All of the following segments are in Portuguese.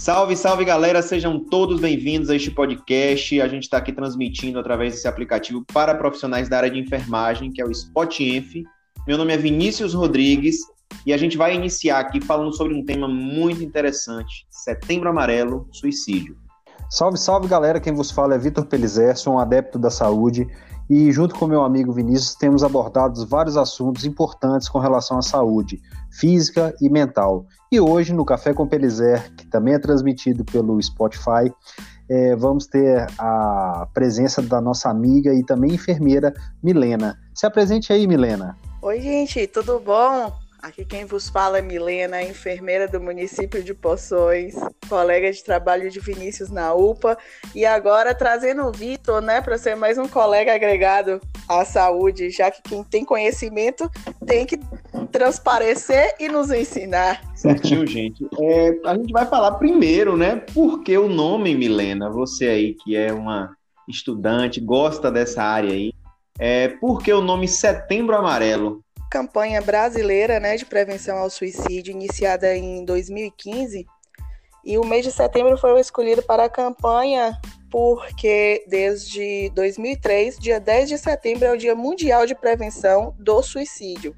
Salve, salve galera, sejam todos bem-vindos a este podcast. A gente está aqui transmitindo através desse aplicativo para profissionais da área de enfermagem, que é o SpotInf. Meu nome é Vinícius Rodrigues e a gente vai iniciar aqui falando sobre um tema muito interessante: Setembro Amarelo, suicídio. Salve, salve galera, quem vos fala é Vitor Pelizé, sou um adepto da saúde e junto com meu amigo Vinícius temos abordado vários assuntos importantes com relação à saúde física e mental. E hoje no Café com Pelizer, que também é transmitido pelo Spotify, é, vamos ter a presença da nossa amiga e também enfermeira Milena. Se apresente aí, Milena. Oi, gente, tudo bom? Aqui quem vos fala é Milena, enfermeira do município de Poções, colega de trabalho de Vinícius na UPA e agora trazendo o Vitor, né, para ser mais um colega agregado à saúde, já que quem tem conhecimento tem que transparecer e nos ensinar. Certinho, gente. É, a gente vai falar primeiro, né, por que o nome Milena? Você aí que é uma estudante, gosta dessa área aí, é, por que o nome Setembro Amarelo? Campanha brasileira né, de prevenção ao suicídio, iniciada em 2015. E o mês de setembro foi escolhido para a campanha porque desde 2003, dia 10 de setembro, é o Dia Mundial de Prevenção do Suicídio.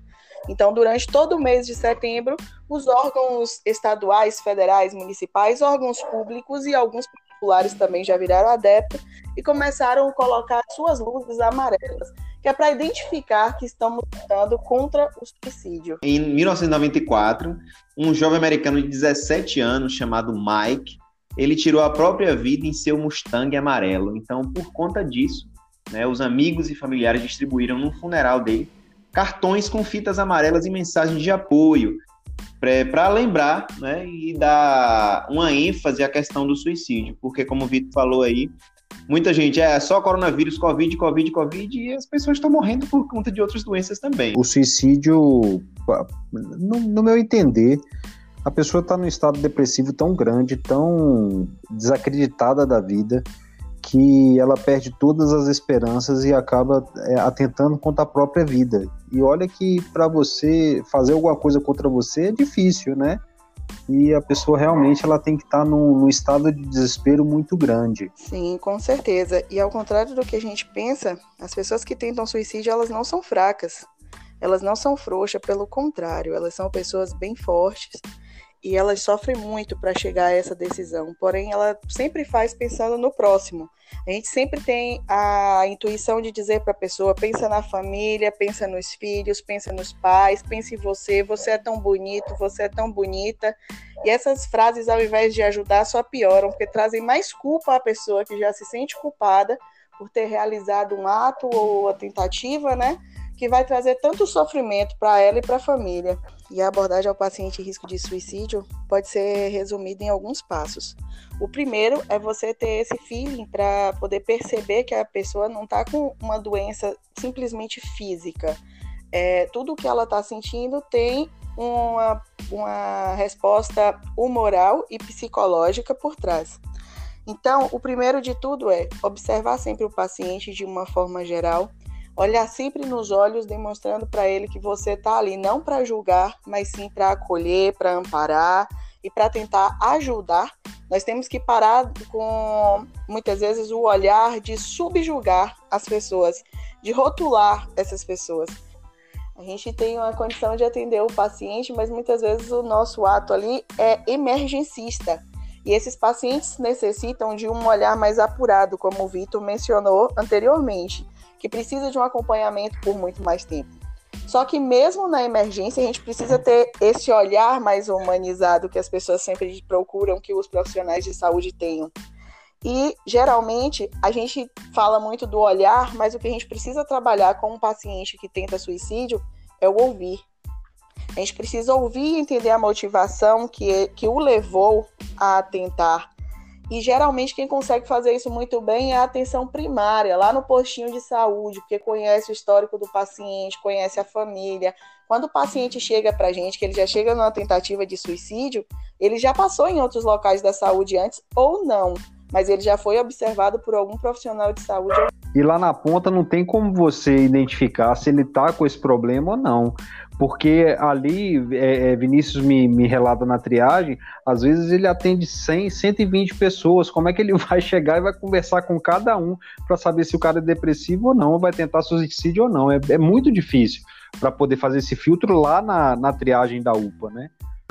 Então, durante todo o mês de setembro, os órgãos estaduais, federais, municipais, órgãos públicos e alguns particulares também já viraram adeptos e começaram a colocar suas luzes amarelas que é para identificar que estamos lutando contra o suicídio. Em 1994, um jovem americano de 17 anos chamado Mike, ele tirou a própria vida em seu Mustang amarelo. Então, por conta disso, né, os amigos e familiares distribuíram no funeral dele cartões com fitas amarelas e mensagens de apoio para lembrar né, e dar uma ênfase à questão do suicídio, porque como o Vitor falou aí, muita gente é só coronavírus, Covid, Covid, Covid, e as pessoas estão morrendo por conta de outras doenças também. O suicídio, no, no meu entender, a pessoa está num estado depressivo tão grande, tão desacreditada da vida, que ela perde todas as esperanças e acaba é, atentando contra a própria vida. E olha que para você fazer alguma coisa contra você é difícil, né? E a pessoa realmente ela tem que estar tá num, num, estado de desespero muito grande. Sim, com certeza. E ao contrário do que a gente pensa, as pessoas que tentam suicídio, elas não são fracas. Elas não são frouxas, pelo contrário, elas são pessoas bem fortes e elas sofrem muito para chegar a essa decisão. Porém, ela sempre faz pensando no próximo. A gente sempre tem a intuição de dizer para a pessoa: pensa na família, pensa nos filhos, pensa nos pais, pensa em você, você é tão bonito, você é tão bonita. E essas frases, ao invés de ajudar, só pioram, porque trazem mais culpa à pessoa que já se sente culpada por ter realizado um ato ou a tentativa, né? que vai trazer tanto sofrimento para ela e para a família. E a abordagem ao paciente em risco de suicídio pode ser resumida em alguns passos. O primeiro é você ter esse feeling para poder perceber que a pessoa não está com uma doença simplesmente física. É, tudo que ela está sentindo tem uma, uma resposta humoral e psicológica por trás. Então, o primeiro de tudo é observar sempre o paciente de uma forma geral, Olhar sempre nos olhos, demonstrando para ele que você está ali não para julgar, mas sim para acolher, para amparar e para tentar ajudar. Nós temos que parar com muitas vezes o olhar de subjugar as pessoas, de rotular essas pessoas. A gente tem uma condição de atender o paciente, mas muitas vezes o nosso ato ali é emergencista. E esses pacientes necessitam de um olhar mais apurado, como o Vitor mencionou anteriormente que precisa de um acompanhamento por muito mais tempo. Só que mesmo na emergência, a gente precisa ter esse olhar mais humanizado que as pessoas sempre procuram que os profissionais de saúde tenham. E geralmente a gente fala muito do olhar, mas o que a gente precisa trabalhar com um paciente que tenta suicídio é o ouvir. A gente precisa ouvir e entender a motivação que, que o levou a tentar e geralmente quem consegue fazer isso muito bem é a atenção primária, lá no postinho de saúde, porque conhece o histórico do paciente, conhece a família. Quando o paciente chega para a gente, que ele já chega numa tentativa de suicídio, ele já passou em outros locais da saúde antes ou não, mas ele já foi observado por algum profissional de saúde E lá na ponta não tem como você identificar se ele está com esse problema ou não. Porque ali, é, é, Vinícius me, me relata na triagem, às vezes ele atende 100, 120 pessoas. Como é que ele vai chegar e vai conversar com cada um para saber se o cara é depressivo ou não, vai tentar suicídio ou não? É, é muito difícil para poder fazer esse filtro lá na, na triagem da UPA, né?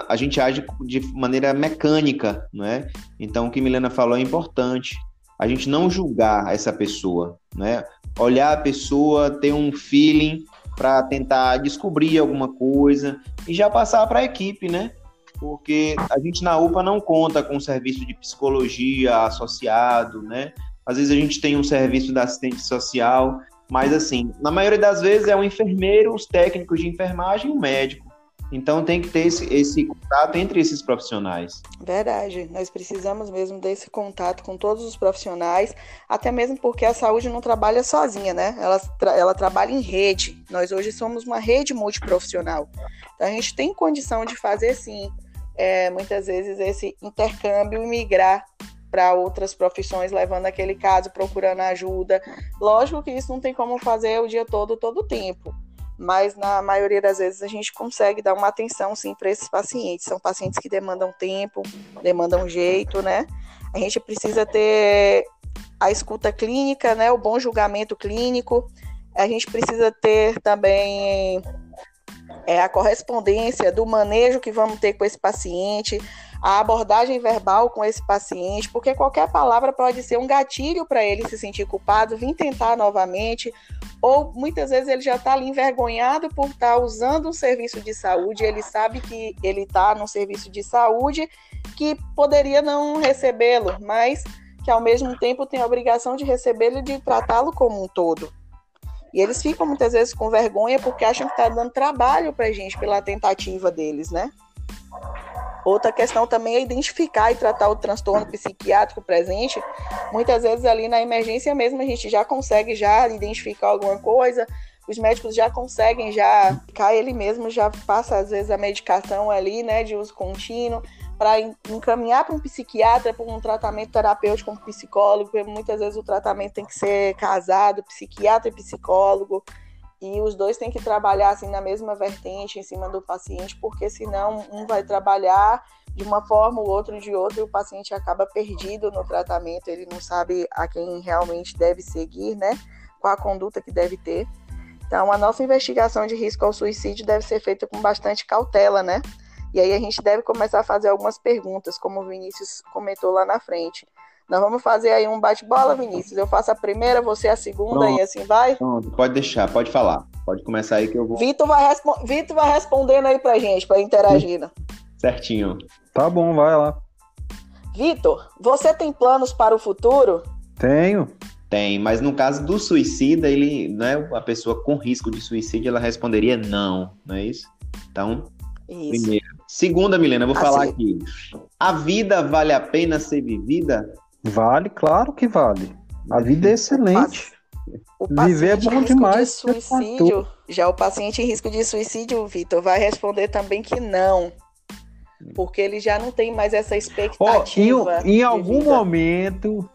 A gente age de maneira mecânica, não é? Então, o que Milena falou é importante. A gente não julgar essa pessoa, né? Olhar a pessoa, ter um feeling para tentar descobrir alguma coisa e já passar para a equipe, né? Porque a gente na UPA não conta com um serviço de psicologia associado, né? Às vezes a gente tem um serviço da assistente social, mas assim, na maioria das vezes é o enfermeiro, os técnicos de enfermagem e o médico. Então tem que ter esse, esse, contato entre esses profissionais. Verdade, nós precisamos mesmo desse contato com todos os profissionais, até mesmo porque a saúde não trabalha sozinha, né? Ela, tra ela trabalha em rede. Nós hoje somos uma rede multiprofissional. Então a gente tem condição de fazer sim, é, muitas vezes, esse intercâmbio e migrar para outras profissões, levando aquele caso, procurando ajuda. Lógico que isso não tem como fazer o dia todo, todo o tempo mas na maioria das vezes a gente consegue dar uma atenção sim para esses pacientes. São pacientes que demandam tempo, demandam jeito, né? A gente precisa ter a escuta clínica, né? O bom julgamento clínico. A gente precisa ter também é, a correspondência do manejo que vamos ter com esse paciente, a abordagem verbal com esse paciente, porque qualquer palavra pode ser um gatilho para ele se sentir culpado, vir tentar novamente, ou muitas vezes ele já está ali envergonhado por estar tá usando um serviço de saúde, ele sabe que ele está num serviço de saúde que poderia não recebê-lo, mas que ao mesmo tempo tem a obrigação de recebê-lo e de tratá-lo como um todo. E eles ficam muitas vezes com vergonha porque acham que está dando trabalho para a gente pela tentativa deles, né? Outra questão também é identificar e tratar o transtorno psiquiátrico presente. Muitas vezes ali na emergência mesmo a gente já consegue já identificar alguma coisa, os médicos já conseguem já cá ele mesmo já passa às vezes a medicação ali, né, de uso contínuo para encaminhar para um psiquiatra para um tratamento terapêutico um psicólogo, porque muitas vezes o tratamento tem que ser casado, psiquiatra e psicólogo e os dois têm que trabalhar assim na mesma vertente em cima do paciente, porque senão um vai trabalhar de uma forma, o outro de outra, e o paciente acaba perdido no tratamento, ele não sabe a quem realmente deve seguir, né? Qual a conduta que deve ter. Então, a nossa investigação de risco ao suicídio deve ser feita com bastante cautela, né? E aí a gente deve começar a fazer algumas perguntas, como o Vinícius comentou lá na frente. Nós vamos fazer aí um bate-bola, Vinícius. Eu faço a primeira, você a segunda Pronto. e assim vai? Pronto, pode deixar, pode falar. Pode começar aí que eu vou. Vitor vai, Vitor vai respondendo aí pra gente, pra interagindo. Certinho. Tá bom, vai lá. Vitor, você tem planos para o futuro? Tenho. Tem, mas no caso do suicida, ele, né, a pessoa com risco de suicídio, ela responderia não, não é isso? Então, isso. primeiro. Segunda, Milena, eu vou assim. falar aqui. A vida vale a pena ser vivida? Vale, claro que vale. A vida é excelente. O Viver é bom demais. De suicídio, já o paciente em risco de suicídio, Vitor, vai responder também que não. Porque ele já não tem mais essa expectativa. Oh, em, em algum vida. momento,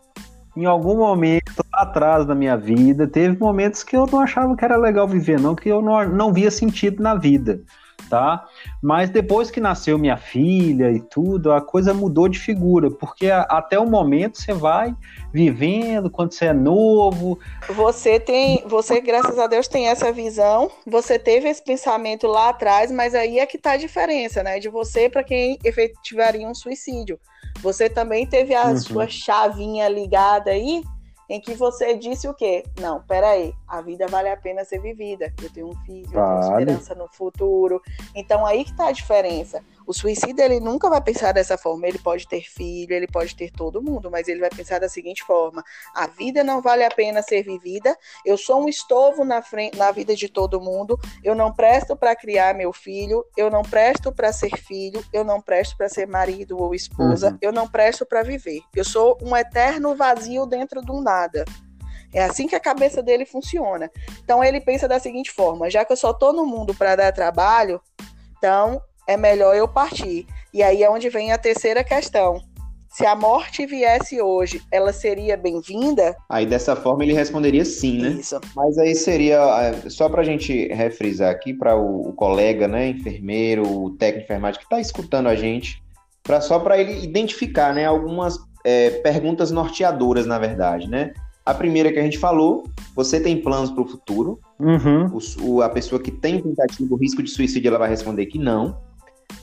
em algum momento lá atrás da minha vida, teve momentos que eu não achava que era legal viver, não, que eu não, não via sentido na vida tá? Mas depois que nasceu minha filha e tudo, a coisa mudou de figura, porque a, até o momento você vai vivendo quando você é novo. Você tem, você graças a Deus tem essa visão, você teve esse pensamento lá atrás, mas aí é que tá a diferença, né, de você para quem efetivaria um suicídio. Você também teve a uhum. sua chavinha ligada aí em que você disse o quê? Não, peraí, a vida vale a pena ser vivida. Eu tenho um filho, vale. eu tenho esperança no futuro. Então aí que está a diferença. O suicida, ele nunca vai pensar dessa forma. Ele pode ter filho, ele pode ter todo mundo, mas ele vai pensar da seguinte forma: a vida não vale a pena ser vivida. Eu sou um estovo na, frente, na vida de todo mundo. Eu não presto para criar meu filho. Eu não presto para ser filho. Eu não presto para ser marido ou esposa. Uhum. Eu não presto para viver. Eu sou um eterno vazio dentro do nada. É assim que a cabeça dele funciona. Então ele pensa da seguinte forma: já que eu só tô no mundo para dar trabalho, então é melhor eu partir. E aí é onde vem a terceira questão. Se a morte viesse hoje, ela seria bem-vinda? Aí dessa forma ele responderia sim, né? Isso. Mas aí seria, é, só para a gente refrisar aqui, para o, o, colega, né, enfermeiro, o técnico de enfermagem que está escutando a gente, pra, só para ele identificar né, algumas é, perguntas norteadoras, na verdade, né? A primeira que a gente falou, você tem planos para o futuro? Uhum. O, a pessoa que tem tentativa, o risco de suicídio, ela vai responder que não.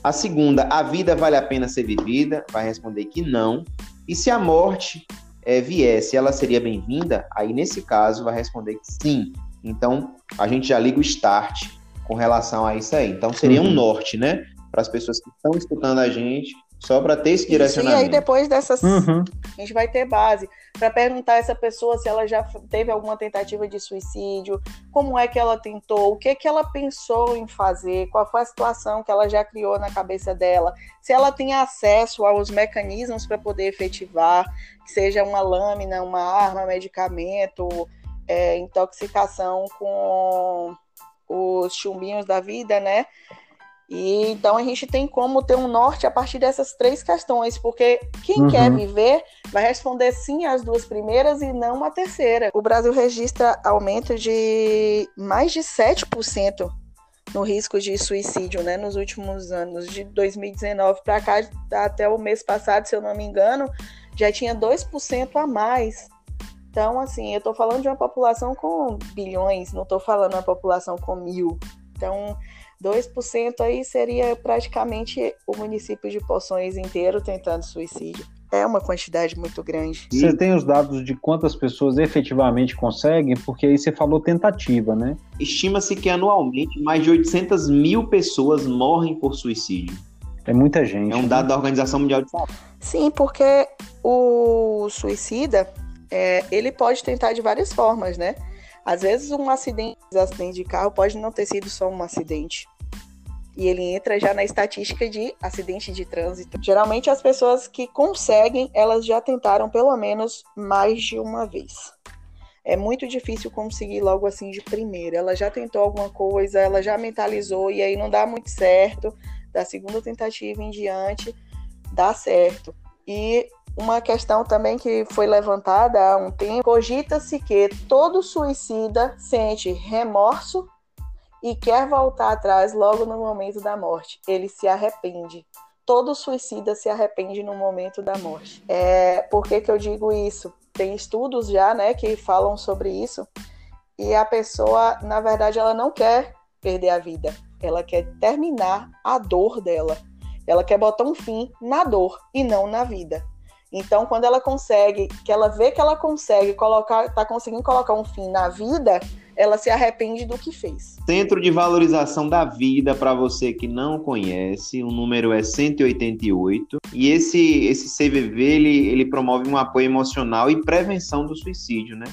A segunda, a vida vale a pena ser vivida? Vai responder que não. E se a morte é, viesse, ela seria bem-vinda? Aí, nesse caso, vai responder que sim. Então, a gente já liga o start com relação a isso aí. Então, seria uhum. um norte, né? Para as pessoas que estão escutando a gente, só para ter esse direcionamento. Isso, e aí, depois dessas, uhum. a gente vai ter base para perguntar a essa pessoa se ela já teve alguma tentativa de suicídio, como é que ela tentou, o que que ela pensou em fazer, qual foi a situação que ela já criou na cabeça dela, se ela tem acesso aos mecanismos para poder efetivar, que seja uma lâmina, uma arma, medicamento, é, intoxicação com os chumbinhos da vida, né? E então a gente tem como ter um norte a partir dessas três questões, porque quem uhum. quer viver vai responder sim às duas primeiras e não a terceira. O Brasil registra aumento de mais de 7% no risco de suicídio, né, nos últimos anos, de 2019 para cá, até o mês passado, se eu não me engano, já tinha 2% a mais. Então, assim, eu estou falando de uma população com bilhões, não estou falando de uma população com mil. Então, 2% aí seria praticamente o município de Poções inteiro tentando suicídio. É uma quantidade muito grande. Você tem os dados de quantas pessoas efetivamente conseguem? Porque aí você falou tentativa, né? Estima-se que anualmente mais de 800 mil pessoas morrem por suicídio. É muita gente. É um dado né? da Organização Mundial de Saúde. Sim, porque o suicida, é, ele pode tentar de várias formas, né? Às vezes um acidente, um acidente de carro pode não ter sido só um acidente. E ele entra já na estatística de acidente de trânsito. Geralmente as pessoas que conseguem, elas já tentaram pelo menos mais de uma vez. É muito difícil conseguir logo assim de primeira. Ela já tentou alguma coisa, ela já mentalizou e aí não dá muito certo. Da segunda tentativa em diante, dá certo. E uma questão também que foi levantada há um tempo, cogita-se que todo suicida sente remorso e quer voltar atrás logo no momento da morte. Ele se arrepende. Todo suicida se arrepende no momento da morte. É, por que, que eu digo isso? Tem estudos já, né, que falam sobre isso. E a pessoa, na verdade, ela não quer perder a vida. Ela quer terminar a dor dela. Ela quer botar um fim na dor e não na vida. Então, quando ela consegue, que ela vê que ela consegue colocar, tá conseguindo colocar um fim na vida, ela se arrepende do que fez. Centro de Valorização da Vida, para você que não conhece, o número é 188. E esse, esse CVV, ele, ele promove um apoio emocional e prevenção do suicídio, né?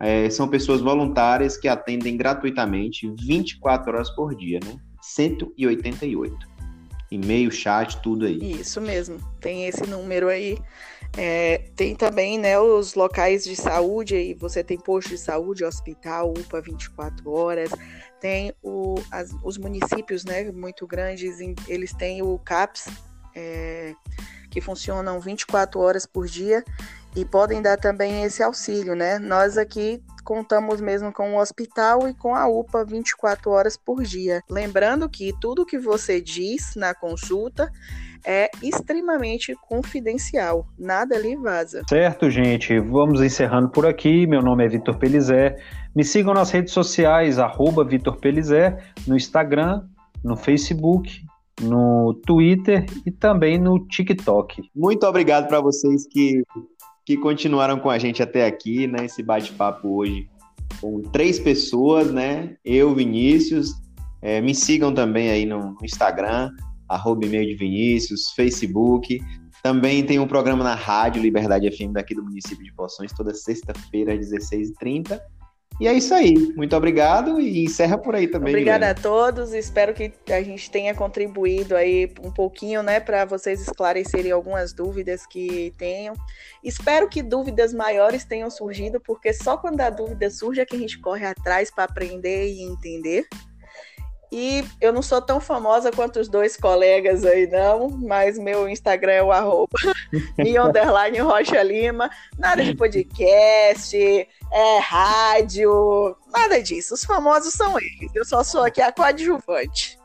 É, são pessoas voluntárias que atendem gratuitamente 24 horas por dia, né? 188. E-mail, chat, tudo aí. Isso mesmo, tem esse número aí. É, tem também né, os locais de saúde, aí você tem posto de saúde, hospital, UPA 24 horas, tem o, as, os municípios né, muito grandes, eles têm o CAPS, é, que funcionam 24 horas por dia e podem dar também esse auxílio, né? Nós aqui contamos mesmo com o hospital e com a UPA 24 horas por dia. Lembrando que tudo que você diz na consulta é extremamente confidencial, nada ali vaza. Certo, gente, vamos encerrando por aqui. Meu nome é Vitor Pelizé. Me sigam nas redes sociais, arroba Vitor Pelizé, no Instagram, no Facebook, no Twitter e também no TikTok. Muito obrigado para vocês que, que continuaram com a gente até aqui, né? Esse bate-papo hoje com três pessoas, né? Eu, Vinícius. É, me sigam também aí no, no Instagram, arroba e-mail de Vinícius, Facebook. Também tem um programa na Rádio Liberdade FM daqui do município de Poções, toda sexta-feira às 16h30. E é isso aí. Muito obrigado e encerra por aí também. Obrigada a todos. Espero que a gente tenha contribuído aí um pouquinho, né, para vocês esclarecerem algumas dúvidas que tenham. Espero que dúvidas maiores tenham surgido, porque só quando a dúvida surge é que a gente corre atrás para aprender e entender. E eu não sou tão famosa quanto os dois colegas aí, não, mas meu Instagram é o arroba e underline Rocha Lima. Nada de podcast, é rádio, nada disso. Os famosos são eles. Eu só sou aqui a coadjuvante.